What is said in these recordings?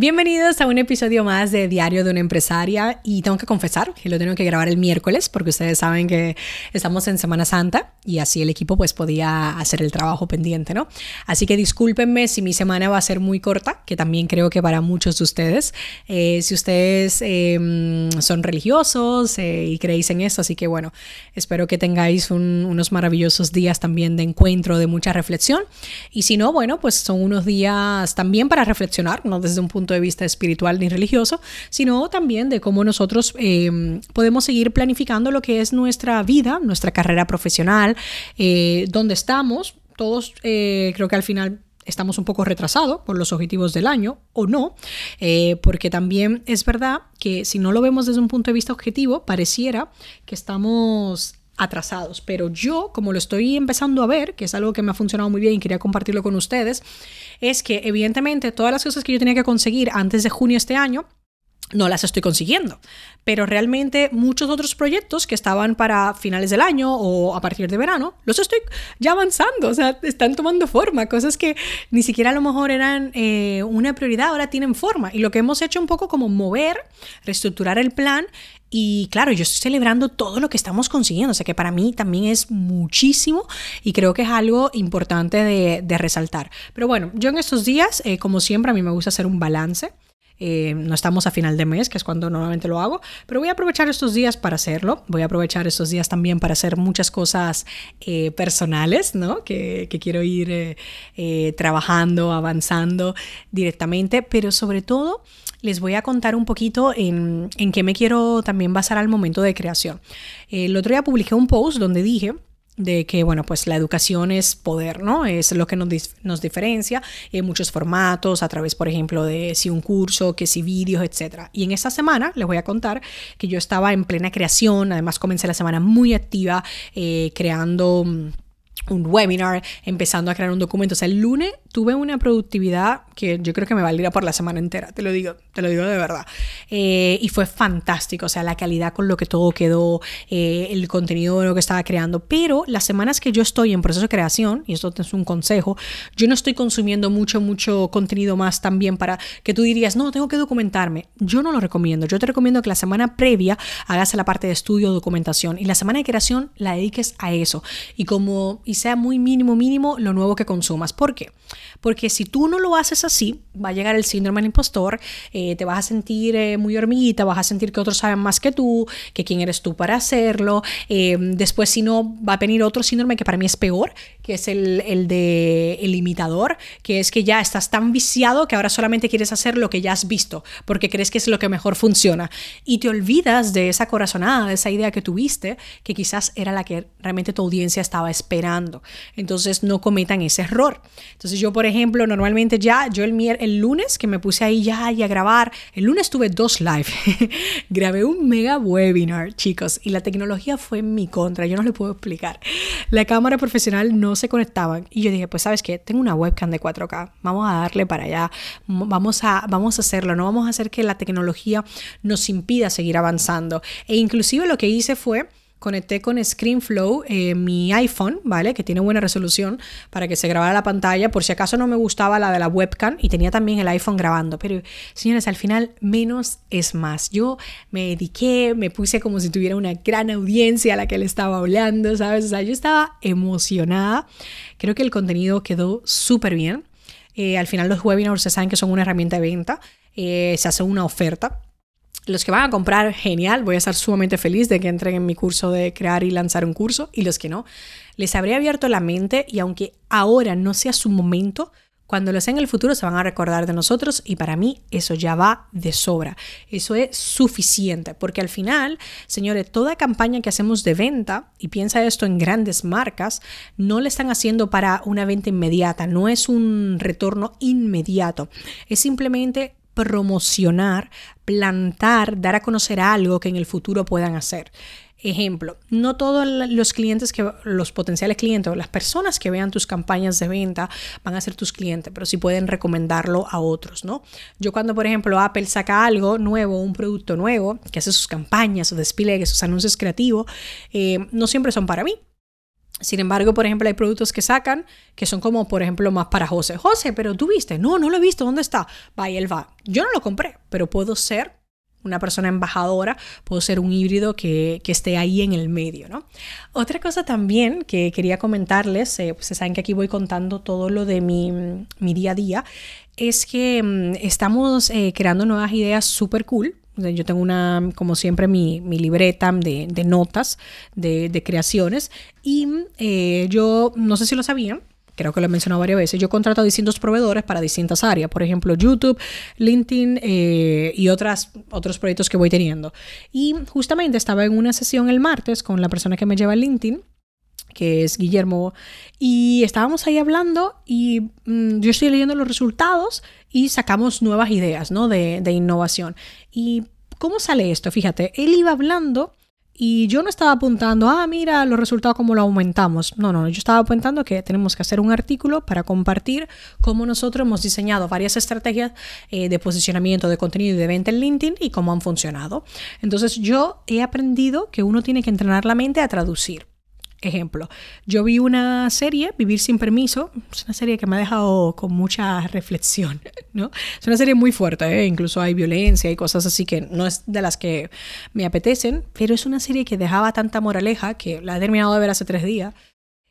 Bienvenidos a un episodio más de Diario de una empresaria y tengo que confesar que lo tengo que grabar el miércoles porque ustedes saben que estamos en Semana Santa y así el equipo pues podía hacer el trabajo pendiente, ¿no? Así que discúlpenme si mi semana va a ser muy corta, que también creo que para muchos de ustedes, eh, si ustedes em, son religiosos eh, y creéis en eso, así que bueno, espero que tengáis unos maravillosos días también de encuentro, de mucha reflexión y si no, bueno, pues son unos días también para reflexionar, ¿no? Desde un punto de vista espiritual ni religioso, sino también de cómo nosotros eh, podemos seguir planificando lo que es nuestra vida, nuestra carrera profesional, eh, dónde estamos. Todos eh, creo que al final estamos un poco retrasados por los objetivos del año o no, porque también es verdad que si no lo vemos desde un punto de vista objetivo, pareciera que estamos atrasados. Pero yo, como lo estoy empezando a ver, que es algo que me ha funcionado muy bien y quería compartirlo con ustedes, es que evidentemente todas las cosas que yo tenía que conseguir antes de junio este año, no las estoy consiguiendo. Pero realmente muchos otros proyectos que estaban para finales del año o a partir de verano, los estoy ya avanzando, o sea, están tomando forma, cosas que ni siquiera a lo mejor eran eh, una prioridad, ahora tienen forma. Y lo que hemos hecho un poco como mover, reestructurar el plan y claro, yo estoy celebrando todo lo que estamos consiguiendo, o sea que para mí también es muchísimo y creo que es algo importante de, resaltar. Pero bueno, yo en estos días, eh, como siempre, a mí me gusta hacer un balance. Eh, no estamos a final de mes, que es cuando normalmente lo hago, pero voy a aprovechar estos días para hacerlo. Voy a aprovechar estos días también para hacer muchas cosas eh, personales, ¿no? Que, quiero ir trabajando, avanzando directamente, pero sobre todo les voy a contar un poquito en, en qué me quiero también basar al momento de creación. El otro día publiqué un post donde dije de que, bueno, pues la educación es poder, ¿no? Es lo que nos, nos diferencia en muchos formatos, a través, por ejemplo, de si un curso, que si vídeos, etc. Y en esta semana les voy a contar que yo estaba en plena creación, además comencé la semana muy activa, eh, creando mm, un webinar, empezando a crear un documento. O sea, el lunes tuve una productividad que yo creo que me valdría por la semana entera, te lo digo, te lo digo de verdad. Eh, y fue fantástico, o sea, la calidad con lo que todo quedó, eh, el contenido lo que estaba creando. Pero las semanas que yo estoy en proceso de creación, y esto es un consejo, yo no estoy consumiendo mucho, mucho contenido más también para que tú dirías, no, tengo que documentarme. Yo no lo recomiendo. Yo te recomiendo que la semana previa hagas la parte de estudio, documentación, y la semana de creación la dediques a eso. Y como y sea muy mínimo, mínimo lo nuevo que consumas. ¿Por qué? Porque si tú no lo haces así, va a llegar el síndrome del impostor, eh, te vas a sentir eh, muy hormiguita, vas a sentir que otros saben más que tú, que quién eres tú para hacerlo. Eh, después, si no, va a venir otro síndrome que para mí es peor, que es el, el de el imitador, que es que ya estás tan viciado que ahora solamente quieres hacer lo que ya has visto, porque crees que es lo que mejor funciona. Y te olvidas de esa corazonada, de esa idea que tuviste, que quizás era la que realmente tu audiencia estaba esperando. Entonces, no cometan ese error. Entonces, yo, por ejemplo, normalmente ya, yo el, el lunes que me puse ahí ya y a grabar, el lunes tuve dos live, grabé un mega webinar, chicos, y la tecnología fue en mi contra, yo no le puedo explicar. La cámara profesional no se conectaba y yo dije, pues sabes qué, tengo una webcam de 4K, vamos a darle para allá, vamos a, vamos a hacerlo, no vamos a hacer que la tecnología nos impida seguir avanzando. E inclusive lo que hice fue conecté con ScreenFlow eh, mi iPhone, ¿vale? Que tiene buena resolución para que se grabara la pantalla, por si acaso no me gustaba la de la webcam y tenía también el iPhone grabando. Pero, señores, al final menos es más. Yo me dediqué, me puse como si tuviera una gran audiencia a la que le estaba hablando, ¿sabes? O sea, yo estaba emocionada. Creo que el contenido quedó súper bien. Eh, al final los webinars se saben que son una herramienta de venta. Eh, se hace una oferta los que van a comprar, genial, voy a estar sumamente feliz de que entreguen mi curso de crear y lanzar un curso. Y los que no, les habré abierto la mente y aunque ahora no sea su momento, cuando lo sea en el futuro se van a recordar de nosotros y para mí eso ya va de sobra. Eso es suficiente porque al final, señores, toda campaña que hacemos de venta, y piensa esto en grandes marcas, no le están haciendo para una venta inmediata, no es un retorno inmediato, es simplemente promocionar, plantar, dar a conocer algo que en el futuro puedan hacer. Ejemplo, no todos los clientes que, los potenciales clientes o las personas que vean tus campañas de venta van a ser tus clientes, pero sí pueden recomendarlo a otros, ¿no? Yo cuando, por ejemplo, Apple saca algo nuevo, un producto nuevo, que hace sus campañas, sus despliegues, sus anuncios creativos, eh, no siempre son para mí. Sin embargo, por ejemplo, hay productos que sacan que son como, por ejemplo, más para José. José, pero tú viste, no, no lo he visto, ¿dónde está? Va y él va. Yo no lo compré, pero puedo ser una persona embajadora, puedo ser un híbrido que, esté ahí en el medio, ¿no? Otra cosa también que quería comentarles, eh, pues saben que aquí voy contando todo lo de mi, día a día, es que mm, estamos eh, creando nuevas ideas súper cool. Yo tengo una, como siempre, mi, libreta de, notas, de, creaciones, y eh, yo no sé si lo sabían, creo que lo he mencionado varias veces, yo contrato a distintos proveedores para distintas áreas, por ejemplo, YouTube, LinkedIn eh, y otras, otros proyectos que voy teniendo. Y justamente estaba en una sesión el martes con la persona que me lleva LinkedIn que es Guillermo, y estábamos ahí hablando y mm, yo estoy leyendo los resultados y sacamos nuevas ideas, ¿no? De, innovación. ¿Y cómo sale esto? Fíjate, él iba hablando y yo no estaba apuntando, ah, mira los resultados, cómo lo aumentamos. No, no, yo estaba apuntando que tenemos que hacer un artículo para compartir cómo nosotros hemos diseñado varias estrategias eh, de posicionamiento de contenido y de venta en LinkedIn y cómo han funcionado. Entonces yo he aprendido que uno tiene que entrenar la mente a traducir. Ejemplo, yo vi una serie, Vivir sin permiso, es una serie que me ha dejado con mucha reflexión, ¿no? Es una serie muy fuerte, ¿eh? incluso hay violencia y cosas así que no es de las que me apetecen, pero es una serie que dejaba tanta moraleja que la he terminado de ver hace tres días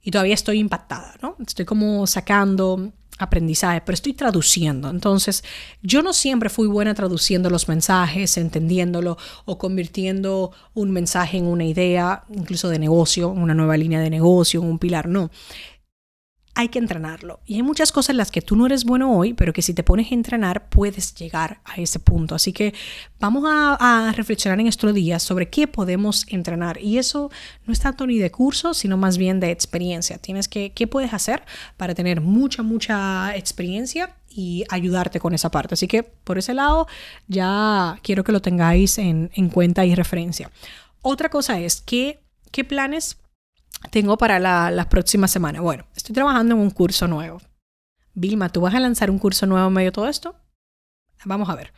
y todavía estoy impactada, ¿no? Estoy como sacando aprendizaje, pero estoy traduciendo. Entonces, yo no siempre fui buena traduciendo los mensajes, entendiéndolo o convirtiendo un mensaje en una idea, incluso de negocio, una nueva línea de negocio, un pilar, no hay que entrenarlo. Y hay muchas cosas en las que tú no eres bueno hoy, pero que si te pones a entrenar puedes llegar a ese punto. Así que vamos a, reflexionar en estos días sobre qué podemos entrenar. Y eso no es tanto ni de curso, sino más bien de experiencia. Tienes que, ¿qué puedes hacer para tener mucha, mucha experiencia y ayudarte con esa parte? Así que por ese lado ya quiero que lo tengáis en, en cuenta y referencia. Otra cosa es, ¿qué, qué planes tengo para la, próxima semana? Bueno, estoy trabajando en un curso nuevo. Vilma, ¿tú vas a lanzar un curso nuevo en medio de todo esto? Vamos a ver.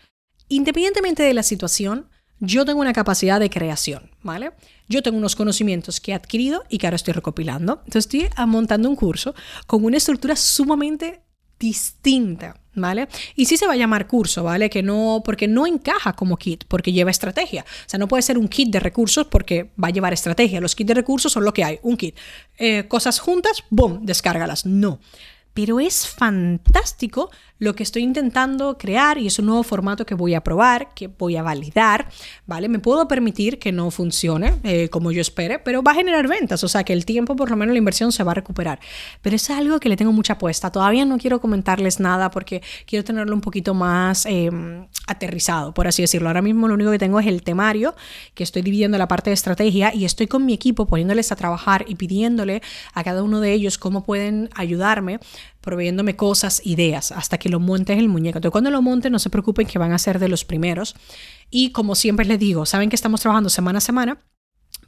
Independientemente de la situación, yo tengo una capacidad de creación, ¿vale? Yo tengo unos conocimientos que he adquirido y que ahora estoy recopilando. Entonces estoy montando un curso con una estructura sumamente distinta, ¿vale? Y sí se va a llamar curso, ¿vale? Que no, porque no encaja como kit, porque lleva estrategia. O sea, no puede ser un kit de recursos porque va a llevar estrategia. Los kits de recursos son lo que hay, un kit. Eh, cosas juntas, ¡boom!, descárgalas. No pero es fantástico lo que estoy intentando crear y es un nuevo formato que voy a probar, que voy a validar, ¿vale? Me puedo permitir que no funcione eh, como yo espere, pero va a generar ventas, o sea que el tiempo, por lo menos la inversión se va a recuperar. Pero es algo que le tengo mucha apuesta. Todavía no quiero comentarles nada porque quiero tenerlo un poquito más em, aterrizado, por así decirlo. Ahora mismo lo único que tengo es el temario, que estoy dividiendo la parte de estrategia y estoy con mi equipo poniéndoles a trabajar y pidiéndole a cada uno de ellos cómo pueden ayudarme proveyéndome cosas, ideas, hasta que lo montes el muñeco. Entonces, cuando lo monten, no se preocupen que van a ser de los primeros. Y como siempre les digo, saben que estamos trabajando semana a semana,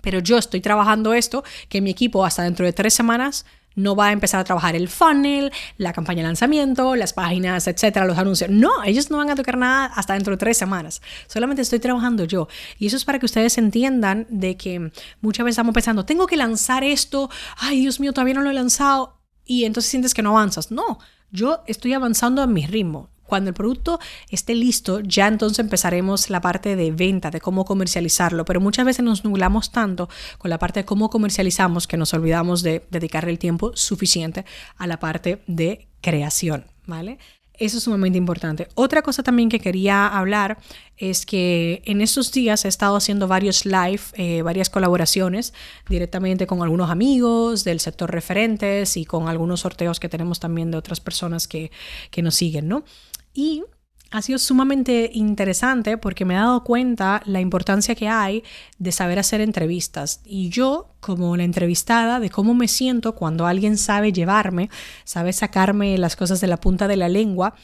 pero yo estoy trabajando esto, que mi equipo hasta dentro de tres semanas no va a empezar a trabajar el funnel, la campaña de lanzamiento, las páginas, etcétera, los anuncios. No, ellos no van a tocar nada hasta dentro de tres semanas. Solamente estoy trabajando yo. Y eso es para que ustedes entiendan de que muchas veces estamos pensando, tengo que lanzar esto. Ay, Dios mío, todavía no lo he lanzado y entonces sientes que no avanzas. No, yo estoy avanzando a mi ritmo. Cuando el producto esté listo, ya entonces empezaremos la parte de venta, de cómo comercializarlo. Pero muchas veces nos nublamos tanto con la parte de cómo comercializamos que nos olvidamos de dedicarle el tiempo suficiente a la parte de creación, ¿vale? Eso es sumamente importante. Otra cosa también que quería hablar es que en estos días he estado haciendo varios live, eh, varias colaboraciones directamente con algunos amigos del sector referentes y con algunos sorteos que tenemos también de otras personas que, que nos siguen, ¿no? Y ha sido sumamente interesante porque me he dado cuenta la importancia que hay de saber hacer entrevistas. Y yo, como la entrevistada, de cómo me siento cuando alguien sabe llevarme, sabe sacarme las cosas de la punta de la lengua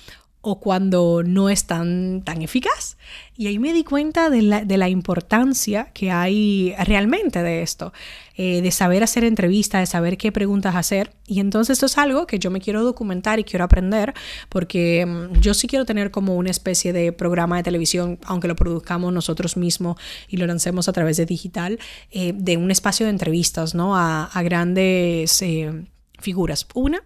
o cuando no es tan, tan eficaz. Y ahí me di cuenta de la, importancia que hay realmente de esto, eh, de saber hacer entrevistas, de saber qué preguntas hacer. Y entonces esto es algo que yo me quiero documentar y quiero aprender, porque mm, yo sí quiero tener como una especie de programa de televisión, aunque lo produzcamos nosotros mismos y lo lancemos a través de digital, eh, de un espacio de entrevistas, ¿no? A, grandes eh, figuras. Una,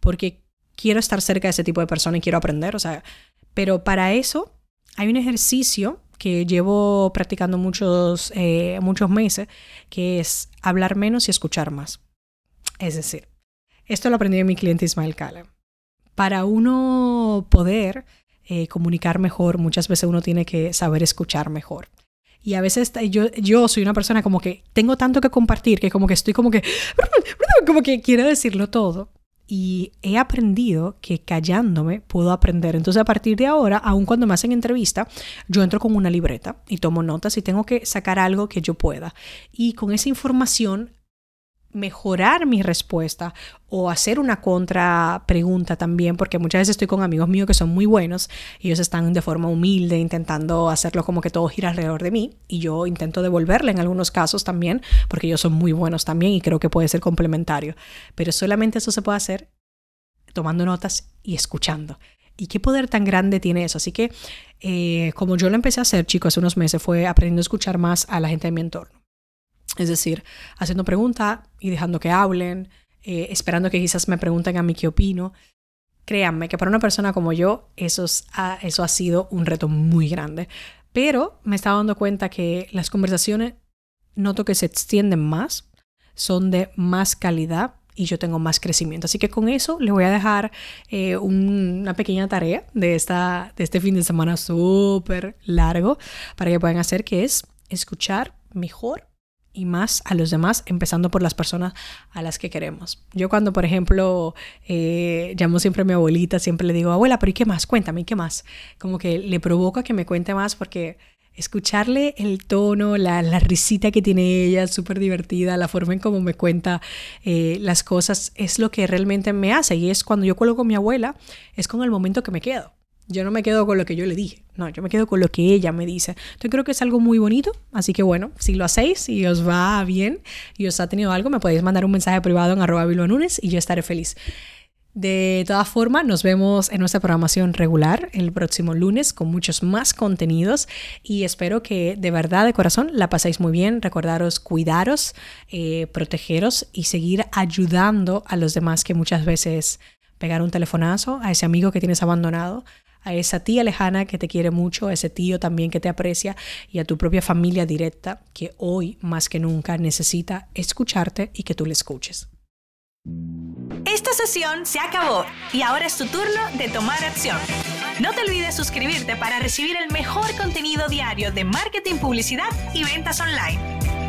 porque quiero estar cerca de ese tipo de persona y quiero aprender, o sea, pero para eso hay un ejercicio que llevo practicando muchos, eh, muchos meses, que es hablar menos y escuchar más. Es decir, esto lo aprendí de mi cliente Ismael Cala. Para uno poder eh, comunicar mejor, muchas veces uno tiene que saber escuchar mejor. Y a veces yo, yo soy una persona como que tengo tanto que compartir que como que estoy como que, como que quiero decirlo todo y he aprendido que callándome puedo aprender. Entonces a partir de ahora, aun cuando me hacen entrevista, yo entro con una libreta y tomo notas y tengo que sacar algo que yo pueda. Y con esa información mejorar mi respuesta o hacer una contra pregunta también, porque muchas veces estoy con amigos míos que son muy buenos y ellos están de forma humilde intentando hacerlo como que todo gira alrededor de mí y yo intento devolverle en algunos casos también, porque ellos son muy buenos también y creo que puede ser complementario, pero solamente eso se puede hacer tomando notas y escuchando. ¿Y qué poder tan grande tiene eso? Así que, eh, como yo lo empecé a hacer, chicos, hace unos meses, fue aprendiendo a escuchar más a la gente de mi entorno. Es decir, haciendo preguntas y dejando que hablen, eh, esperando que quizás me pregunten a mí qué opino. Créanme que para una persona como yo eso, ha, eso ha sido un reto muy grande. Pero me estaba dando cuenta que las conversaciones noto que se extienden más, son de más calidad y yo tengo más crecimiento. Así que con eso le voy a dejar eh, una pequeña tarea de, esta, de este fin de semana súper largo para que puedan hacer, que es escuchar mejor y más a los demás, empezando por las personas a las que queremos. Yo cuando, por ejemplo, eh, llamo siempre a mi abuelita, siempre le digo, abuela, pero ¿y qué más? Cuéntame, ¿y qué más? Como que le provoca que me cuente más porque escucharle el tono, la, risita que tiene ella, súper divertida, la forma en cómo me cuenta eh, las cosas, es lo que realmente me hace. Y es cuando yo coloco a mi abuela, es con el momento que me quedo. Yo no me quedo con lo que yo le dije, no, yo me quedo con lo que ella me dice. Yo creo que es algo muy bonito, así que bueno, si lo hacéis y os va bien y os ha tenido algo, me podéis mandar un mensaje privado en arroba y yo estaré feliz. De todas formas, nos vemos en nuestra programación regular el próximo lunes con muchos más contenidos y espero que de verdad, de corazón, la paséis muy bien. Recordaros cuidaros, eh, protegeros y seguir ayudando a los demás que muchas veces pegar un telefonazo a ese amigo que tienes abandonado, a esa tía lejana que te quiere mucho, a ese tío también que te aprecia y a tu propia familia directa que hoy más que nunca necesita escucharte y que tú le escuches. Esta sesión se acabó y ahora es tu turno de tomar acción. No te olvides suscribirte para recibir el mejor contenido diario de marketing, publicidad y ventas online.